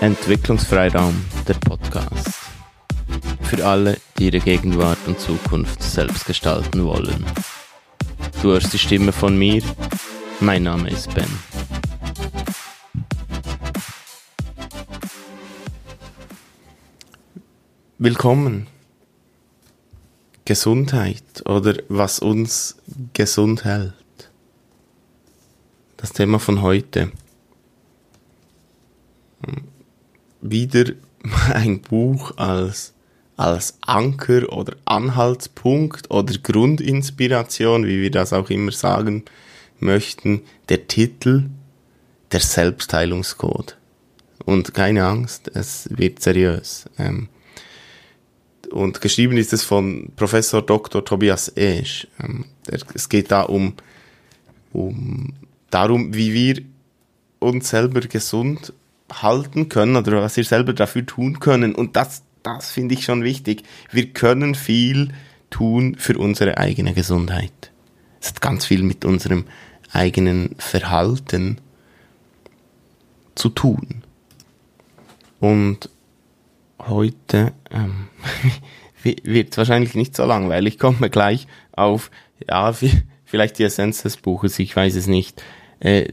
Entwicklungsfreiraum, der Podcast. Für alle, die ihre Gegenwart und Zukunft selbst gestalten wollen. Du hörst die Stimme von mir. Mein Name ist Ben. Willkommen. Gesundheit oder was uns gesund hält. Das Thema von heute. Wieder ein Buch als, als Anker oder Anhaltspunkt oder Grundinspiration, wie wir das auch immer sagen möchten. Der Titel Der Selbstheilungscode. Und keine Angst, es wird seriös. Ähm, und geschrieben ist es von Professor Dr. Tobias Esch. Ähm, es geht da um, um darum, wie wir uns selber gesund halten können oder was wir selber dafür tun können. Und das, das finde ich schon wichtig. Wir können viel tun für unsere eigene Gesundheit. Es hat ganz viel mit unserem eigenen Verhalten zu tun. Und heute ähm, wird es wahrscheinlich nicht so langweilig. Kommen wir gleich auf, ja, vielleicht die Essenz des Buches, ich weiß es nicht. Äh,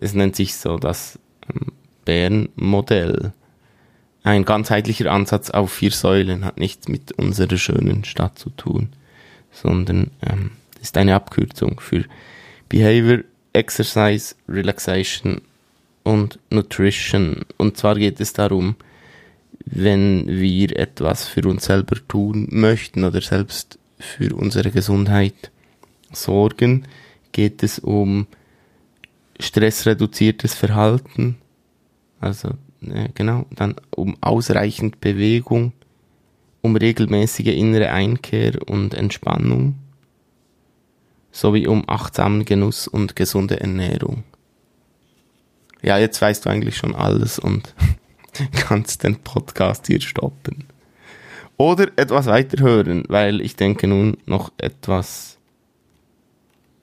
es nennt sich so das ähm, Bern-Modell. Ein ganzheitlicher Ansatz auf vier Säulen hat nichts mit unserer schönen Stadt zu tun, sondern ähm, ist eine Abkürzung für Behavior, Exercise, Relaxation und Nutrition. Und zwar geht es darum, wenn wir etwas für uns selber tun möchten oder selbst für unsere Gesundheit sorgen, geht es um stressreduziertes Verhalten, also äh, genau, dann um ausreichend Bewegung, um regelmäßige innere Einkehr und Entspannung, sowie um achtsamen Genuss und gesunde Ernährung. Ja, jetzt weißt du eigentlich schon alles und kannst den Podcast hier stoppen. Oder etwas weiterhören, weil ich denke nun noch etwas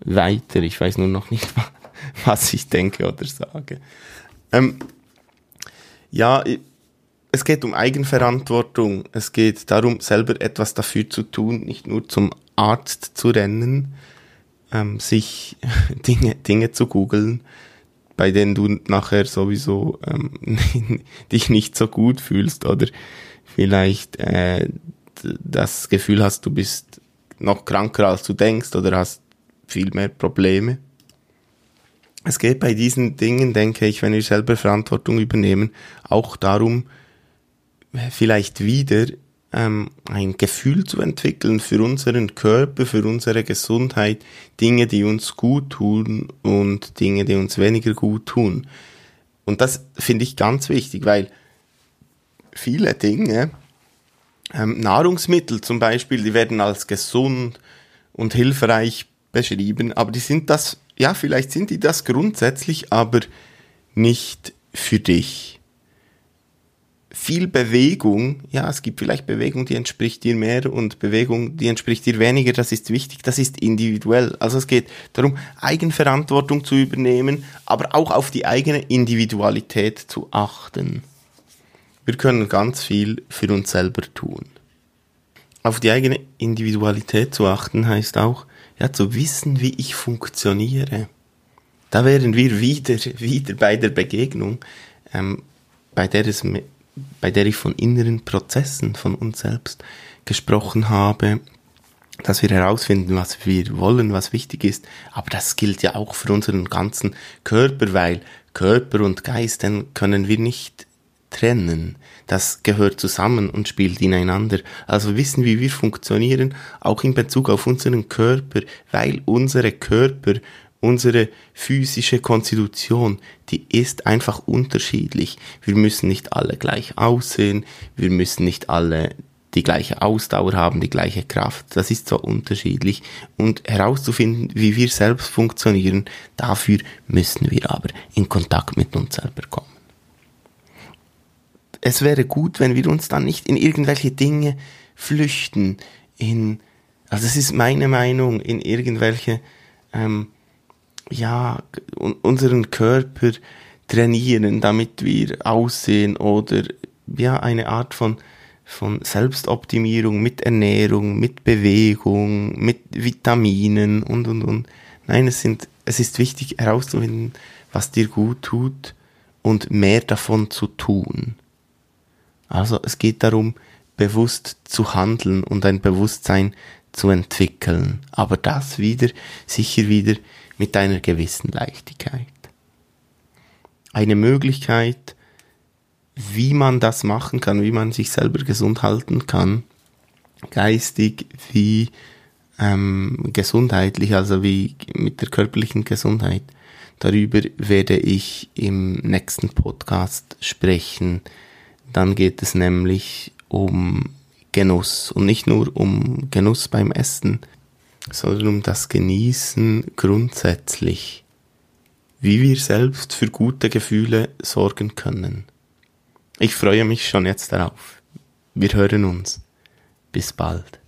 weiter. Ich weiß nur noch nicht, was ich denke oder sage. Ähm, ja, es geht um Eigenverantwortung. Es geht darum, selber etwas dafür zu tun, nicht nur zum Arzt zu rennen, ähm, sich Dinge, Dinge zu googeln, bei denen du nachher sowieso ähm, dich nicht so gut fühlst oder vielleicht äh, das Gefühl hast, du bist noch kranker als du denkst oder hast viel mehr Probleme. Es geht bei diesen Dingen, denke ich, wenn wir selber Verantwortung übernehmen, auch darum, vielleicht wieder ähm, ein Gefühl zu entwickeln für unseren Körper, für unsere Gesundheit, Dinge, die uns gut tun und Dinge, die uns weniger gut tun. Und das finde ich ganz wichtig, weil viele Dinge, ähm, Nahrungsmittel zum Beispiel, die werden als gesund und hilfreich beschrieben, aber die sind das, ja, vielleicht sind die das grundsätzlich, aber nicht für dich viel Bewegung, ja, es gibt vielleicht Bewegung, die entspricht dir mehr und Bewegung, die entspricht dir weniger, das ist wichtig, das ist individuell. Also es geht darum, Eigenverantwortung zu übernehmen, aber auch auf die eigene Individualität zu achten. Wir können ganz viel für uns selber tun. Auf die eigene Individualität zu achten heißt auch, ja, zu wissen, wie ich funktioniere. Da wären wir wieder, wieder bei der Begegnung, ähm, bei der es bei der ich von inneren Prozessen von uns selbst gesprochen habe, dass wir herausfinden, was wir wollen, was wichtig ist. Aber das gilt ja auch für unseren ganzen Körper, weil Körper und Geist, den können wir nicht trennen. Das gehört zusammen und spielt ineinander. Also wissen, wie wir funktionieren, auch in Bezug auf unseren Körper, weil unsere Körper unsere physische Konstitution, die ist einfach unterschiedlich. Wir müssen nicht alle gleich aussehen, wir müssen nicht alle die gleiche Ausdauer haben, die gleiche Kraft. Das ist so unterschiedlich. Und herauszufinden, wie wir selbst funktionieren, dafür müssen wir aber in Kontakt mit uns selber kommen. Es wäre gut, wenn wir uns dann nicht in irgendwelche Dinge flüchten, in, also es ist meine Meinung, in irgendwelche ähm, ja, unseren Körper trainieren, damit wir aussehen oder ja, eine Art von, von Selbstoptimierung mit Ernährung, mit Bewegung, mit Vitaminen und, und, und. Nein, es sind, es ist wichtig herauszufinden, was dir gut tut und mehr davon zu tun. Also es geht darum, bewusst zu handeln und ein Bewusstsein zu entwickeln. Aber das wieder, sicher wieder mit einer gewissen Leichtigkeit. Eine Möglichkeit, wie man das machen kann, wie man sich selber gesund halten kann, geistig wie ähm, gesundheitlich, also wie mit der körperlichen Gesundheit. Darüber werde ich im nächsten Podcast sprechen. Dann geht es nämlich um Genuss und nicht nur um Genuss beim Essen, sondern um das Genießen grundsätzlich. Wie wir selbst für gute Gefühle sorgen können. Ich freue mich schon jetzt darauf. Wir hören uns. Bis bald.